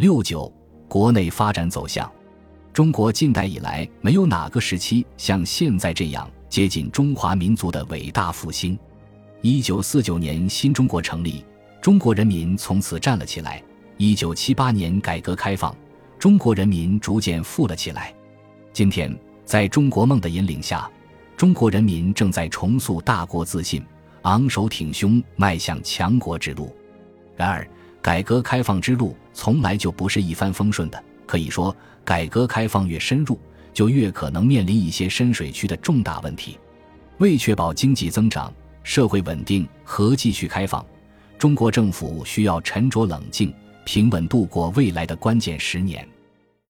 六九，国内发展走向。中国近代以来，没有哪个时期像现在这样接近中华民族的伟大复兴。一九四九年，新中国成立，中国人民从此站了起来。一九七八年改革开放，中国人民逐渐富了起来。今天，在中国梦的引领下，中国人民正在重塑大国自信，昂首挺胸迈向强国之路。然而，改革开放之路从来就不是一帆风顺的。可以说，改革开放越深入，就越可能面临一些深水区的重大问题。为确保经济增长、社会稳定和继续开放，中国政府需要沉着冷静。平稳度过未来的关键十年。